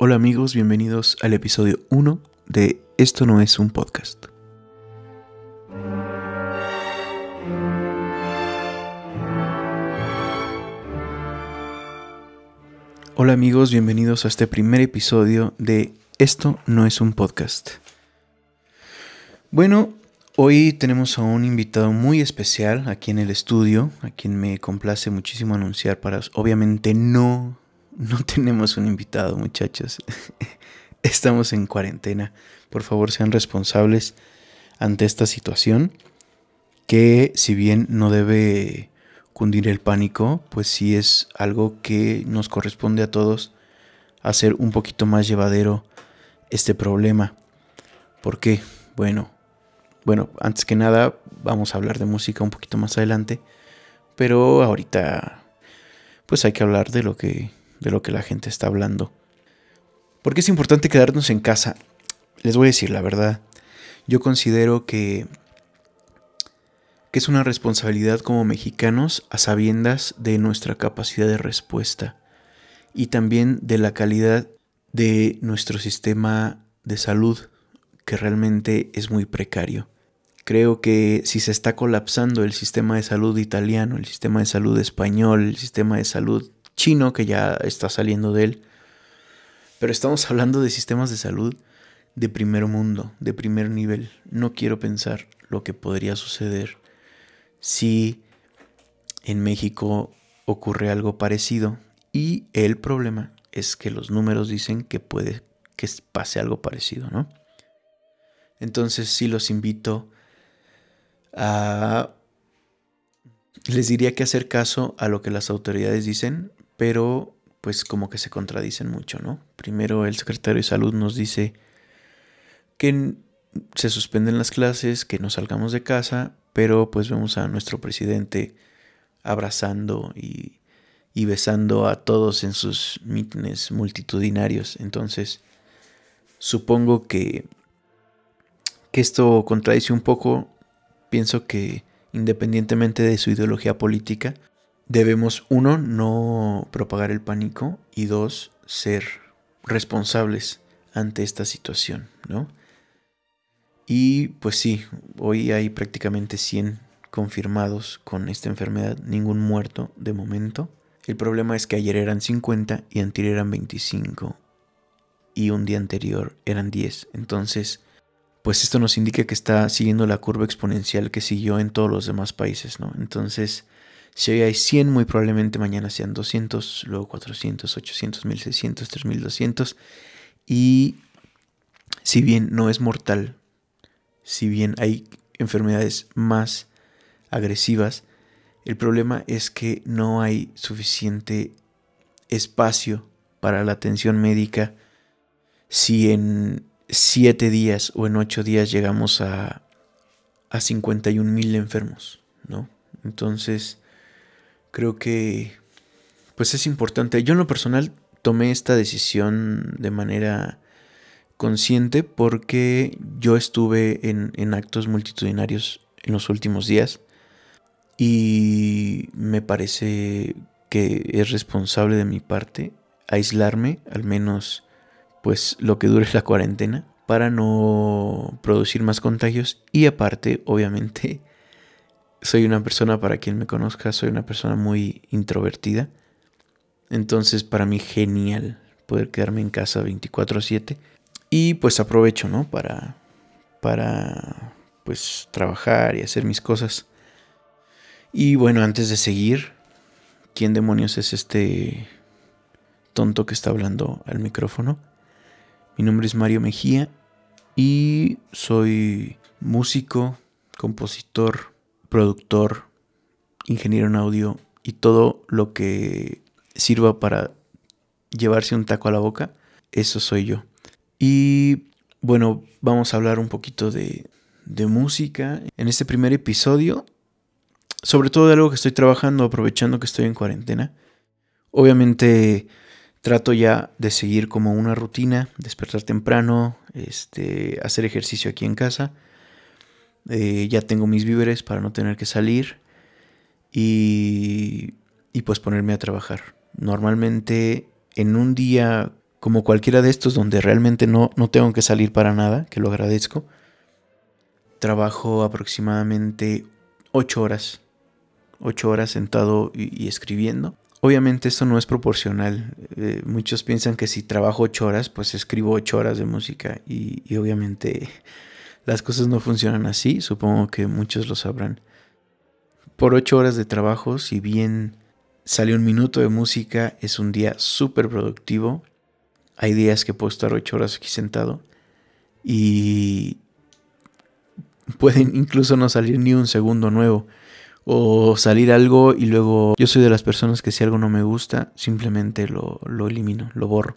Hola amigos, bienvenidos al episodio 1 de Esto no es un podcast. Hola amigos, bienvenidos a este primer episodio de Esto no es un podcast. Bueno, hoy tenemos a un invitado muy especial aquí en el estudio, a quien me complace muchísimo anunciar para obviamente no no tenemos un invitado, muchachos. Estamos en cuarentena. Por favor, sean responsables ante esta situación. Que si bien no debe cundir el pánico, pues sí es algo que nos corresponde a todos hacer un poquito más llevadero este problema. ¿Por qué? Bueno, bueno, antes que nada vamos a hablar de música un poquito más adelante, pero ahorita pues hay que hablar de lo que de lo que la gente está hablando. ¿Por qué es importante quedarnos en casa? Les voy a decir la verdad. Yo considero que, que es una responsabilidad como mexicanos a sabiendas de nuestra capacidad de respuesta y también de la calidad de nuestro sistema de salud, que realmente es muy precario. Creo que si se está colapsando el sistema de salud italiano, el sistema de salud español, el sistema de salud chino que ya está saliendo de él. Pero estamos hablando de sistemas de salud de primer mundo, de primer nivel. No quiero pensar lo que podría suceder si en México ocurre algo parecido. Y el problema es que los números dicen que puede que pase algo parecido, ¿no? Entonces sí los invito a... Les diría que hacer caso a lo que las autoridades dicen, pero pues como que se contradicen mucho, ¿no? Primero el secretario de salud nos dice que se suspenden las clases, que no salgamos de casa, pero pues vemos a nuestro presidente abrazando y, besando a todos en sus mítines multitudinarios. Entonces, supongo que, que esto contradice un poco. Pienso que independientemente de su ideología política, debemos, uno, no propagar el pánico y dos, ser responsables ante esta situación, ¿no? Y pues sí, hoy hay prácticamente 100 confirmados con esta enfermedad, ningún muerto de momento. El problema es que ayer eran 50 y anterior eran 25 y un día anterior eran 10. Entonces, pues esto nos indica que está siguiendo la curva exponencial que siguió en todos los demás países, ¿no? Entonces, si hoy hay 100, muy probablemente mañana sean 200, luego 400, 800, 1600, 3200. Y si bien no es mortal, si bien hay enfermedades más agresivas, el problema es que no hay suficiente espacio para la atención médica si en 7 días o en 8 días llegamos a, a 51 mil enfermos, ¿no? Entonces, creo que pues es importante. Yo en lo personal tomé esta decisión de manera consciente porque yo estuve en, actos multitudinarios en los últimos días y me parece que es responsable de mi parte aislarme, al menos pues lo que dure la cuarentena, para no producir más contagios y aparte, obviamente, soy una persona, para quien me conozca, soy una persona muy introvertida. Entonces para mí genial poder quedarme en casa 24/7 y pues aprovecho, ¿no? Para, para pues trabajar y hacer mis cosas. Y bueno, antes de seguir, ¿quién demonios es este tonto que está hablando al micrófono? Mi nombre es Mario Mejía y soy músico, compositor, productor, ingeniero en audio y todo lo que sirva para llevarse un taco a la boca, eso soy yo. Y bueno, vamos a hablar un poquito de, de música en este primer episodio, sobre todo de algo que estoy trabajando, aprovechando que estoy en cuarentena. Obviamente trato ya de seguir como una rutina, despertar temprano, este, hacer ejercicio aquí en casa eh, ya tengo mis víveres para no tener que salir y, y pues ponerme a trabajar. Normalmente en un día como cualquiera de estos donde realmente no, no tengo que salir para nada, que lo agradezco, trabajo aproximadamente 8 horas. 8 horas sentado y, escribiendo. Obviamente esto no es proporcional. Eh, muchos piensan que si trabajo 8 horas, pues escribo 8 horas de música. Y, y obviamente las cosas no funcionan así. Supongo que muchos lo sabrán. Por 8 horas de trabajo, si bien sale un minuto de música, es un día súper productivo. Hay días que puedo estar 8 horas aquí sentado. Y, pueden incluso no salir ni un segundo nuevo. O salir algo y luego yo soy de las personas que si algo no me gusta, simplemente lo, lo elimino, lo borro.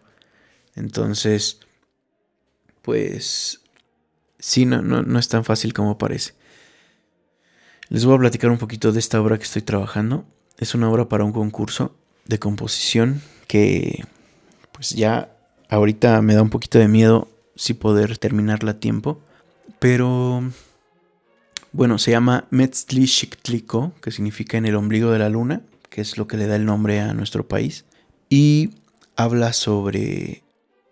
Entonces, pues sí, no, no, no es tan fácil como parece. Les voy a platicar un poquito de esta obra que estoy trabajando. Es una obra para un concurso de composición que pues ya ahorita me da un poquito de miedo si poder terminarla a tiempo. Pero bueno, se llama Metzli-Xiktliko, que significa en el ombligo de la luna, que es lo que le da el nombre a nuestro país. Y habla sobre...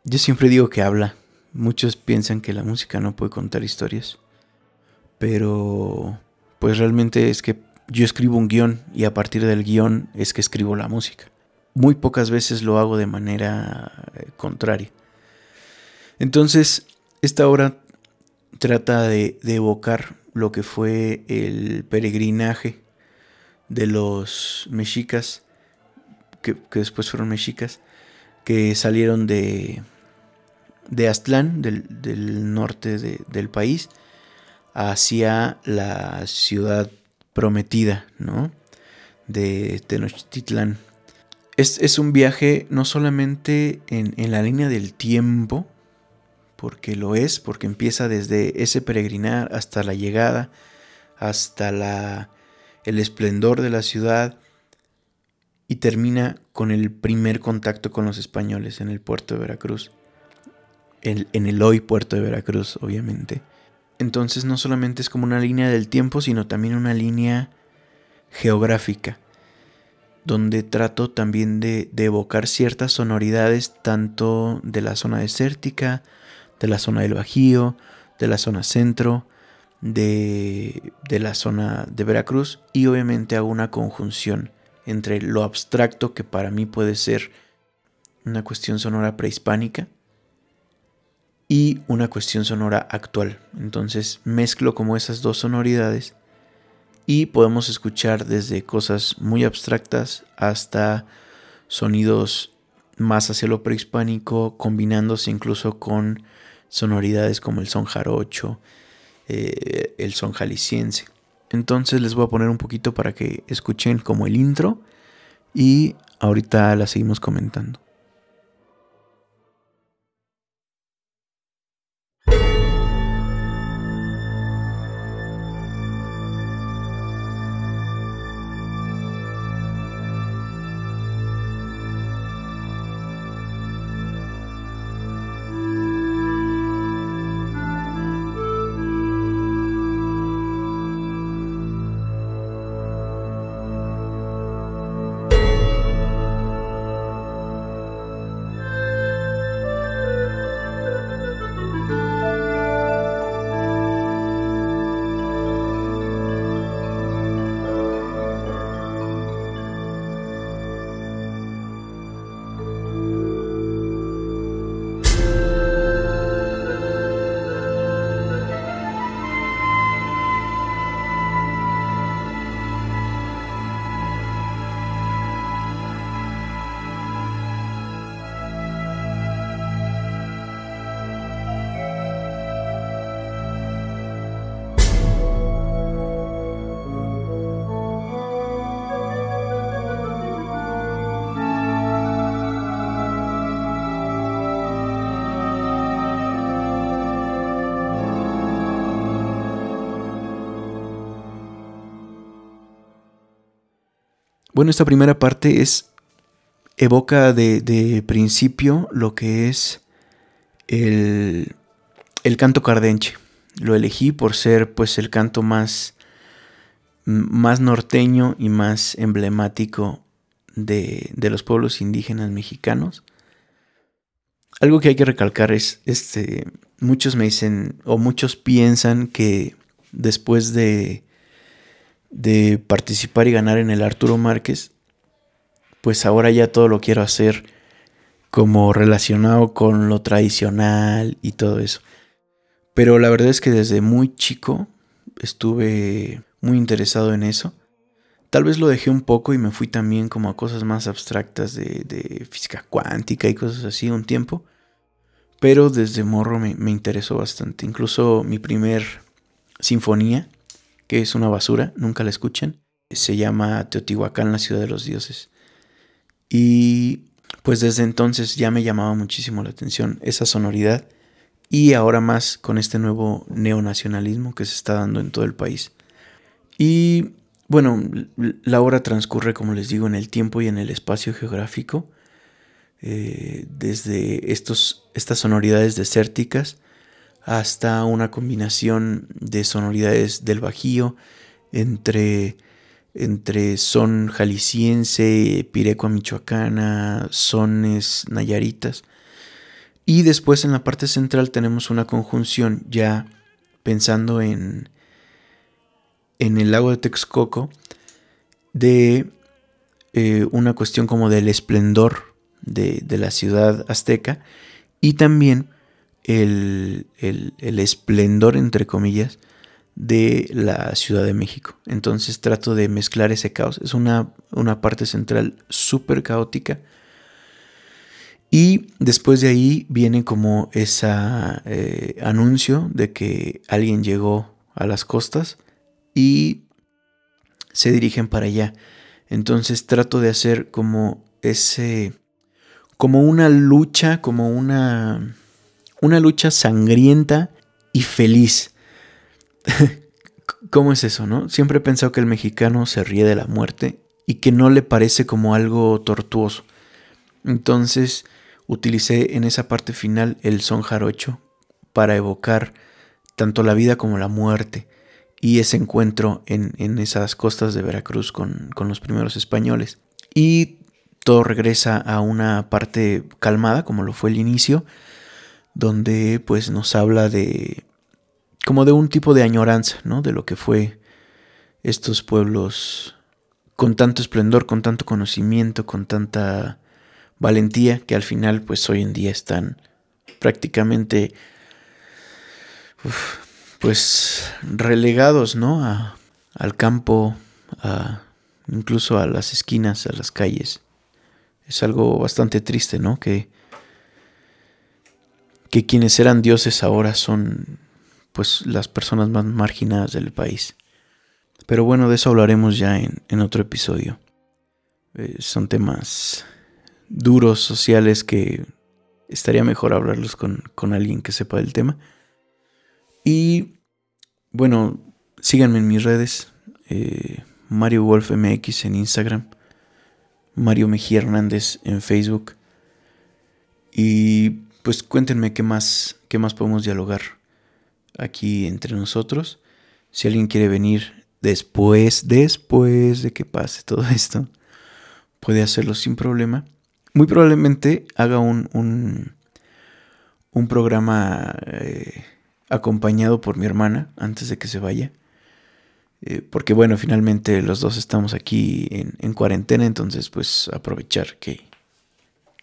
Yo siempre digo que habla. Muchos piensan que la música no puede contar historias. Pero... Pues realmente es que yo escribo un guion y a partir del guion es que escribo la música. Muy pocas veces lo hago de manera eh, contraria. Entonces, esta obra trata de, de evocar lo que fue el peregrinaje de los mexicas, que, después fueron mexicas, que salieron de, de Aztlán, del, norte del país, hacia la ciudad prometida, ¿no? De Tenochtitlán. Es, es un viaje no solamente en, en la línea del tiempo, porque lo es, porque empieza desde ese peregrinar hasta la llegada, hasta la, el esplendor de la ciudad y termina con el primer contacto con los españoles en el puerto de Veracruz, en, el hoy puerto de Veracruz, obviamente. Entonces no solamente es como una línea del tiempo, sino también una línea geográfica, donde trato también de, de evocar ciertas sonoridades tanto de la zona desértica, de la zona del Bajío, de la zona centro, de, de, la zona de Veracruz y obviamente hago una conjunción entre lo abstracto que para mí puede ser una cuestión sonora prehispánica y una cuestión sonora actual. Entonces mezclo como esas dos sonoridades y podemos escuchar desde cosas muy abstractas hasta sonidos más hacia lo prehispánico, combinándose incluso con sonoridades como el son jarocho, eh, el son jalisciense. Entonces les voy a poner un poquito para que escuchen como el intro y ahorita la seguimos comentando. Bueno, esta primera parte es evoca de, principio lo que es el, el, canto cardenche. Lo elegí por ser pues el canto más, más norteño y más emblemático de, de los pueblos indígenas mexicanos. algo que hay que recalcar es, este, muchos me dicen, o muchos piensan que después de, de participar y ganar en el Arturo Márquez, pues ahora ya todo lo quiero hacer como relacionado con lo tradicional y todo eso. Pero la verdad es que desde muy chico estuve muy interesado en eso. Tal vez lo dejé un poco y me fui también como a cosas más abstractas de, física cuántica y cosas así un tiempo. Pero desde morro me, me, interesó bastante. Incluso mi primer sinfonía, que es una basura, nunca la escuchan, se llama Teotihuacán, la ciudad de los dioses. Y pues desde entonces ya me llamaba muchísimo la atención esa sonoridad y ahora más con este nuevo neonacionalismo que se está dando en todo el país. Y bueno, la hora transcurre, como les digo, en el tiempo y en el espacio geográfico, eh, desde estos, estas sonoridades desérticas hasta una combinación de sonoridades del Bajío entre, entre son jalisciense, pirecua michoacana, sones nayaritas. Y después en la parte central tenemos una conjunción ya pensando en, en el lago de Texcoco de eh, una cuestión como del esplendor de, la ciudad azteca y también el, esplendor, entre comillas, de la Ciudad de México. Entonces trato de mezclar ese caos. Es una, una parte central súper caótica. Y después de ahí viene como ese eh, anuncio de que alguien llegó a las costas y se dirigen para allá. Entonces trato de hacer como ese, como una lucha, como una, una lucha sangrienta y feliz. ¿Cómo es eso, no? Siempre he pensado que el mexicano se ríe de la muerte y que no le parece como algo tortuoso. Entonces utilicé en esa parte final el son jarocho para evocar tanto la vida como la muerte y ese encuentro en, esas costas de Veracruz con, los primeros españoles. Y todo regresa a una parte calmada, como lo fue el inicio, donde pues nos habla de como de un tipo de añoranza, ¿no? De lo que fue estos pueblos con tanto esplendor, con tanto conocimiento, con tanta valentía, que al final pues hoy en día están prácticamente pues relegados, ¿no? A, al campo, a, incluso a las esquinas, a las calles. Es algo bastante triste, ¿no? Que, que quienes eran dioses ahora son pues las personas más marginadas del país. Pero bueno, de eso hablaremos ya en, en otro episodio. Eh, son temas duros, sociales, que estaría mejor hablarlos con, con alguien que sepa del tema. Y bueno, síganme en mis redes. Eh, Mario Wolf MX en Instagram. Mario Mejía Hernández en Facebook. Y pues cuéntenme qué más, qué más podemos dialogar aquí entre nosotros. Si alguien quiere venir después, después de que pase todo esto, puede hacerlo sin problema. Muy probablemente haga un, un, un programa eh, acompañado por mi hermana antes de que se vaya. Eh, porque bueno, finalmente los dos estamos aquí en, cuarentena, entonces pues aprovechar que,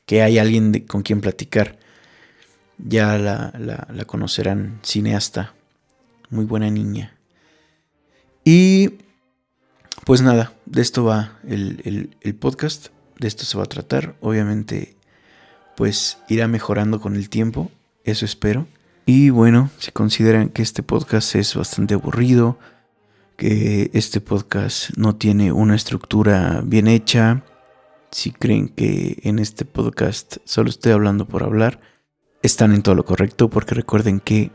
que hay alguien con quien platicar. Ya la, conocerán, cineasta, muy buena niña. Y pues nada, de esto va el, el podcast, de esto se va a tratar. Obviamente pues irá mejorando con el tiempo, eso espero. Y bueno, si consideran que este podcast es bastante aburrido, que este podcast no tiene una estructura bien hecha, si creen que en este podcast solo estoy hablando por hablar, están en todo lo correcto porque recuerden que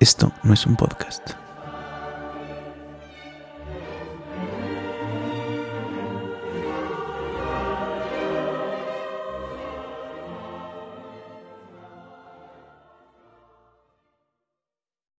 esto no es un podcast.